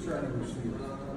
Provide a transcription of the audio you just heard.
She's trying to receive. She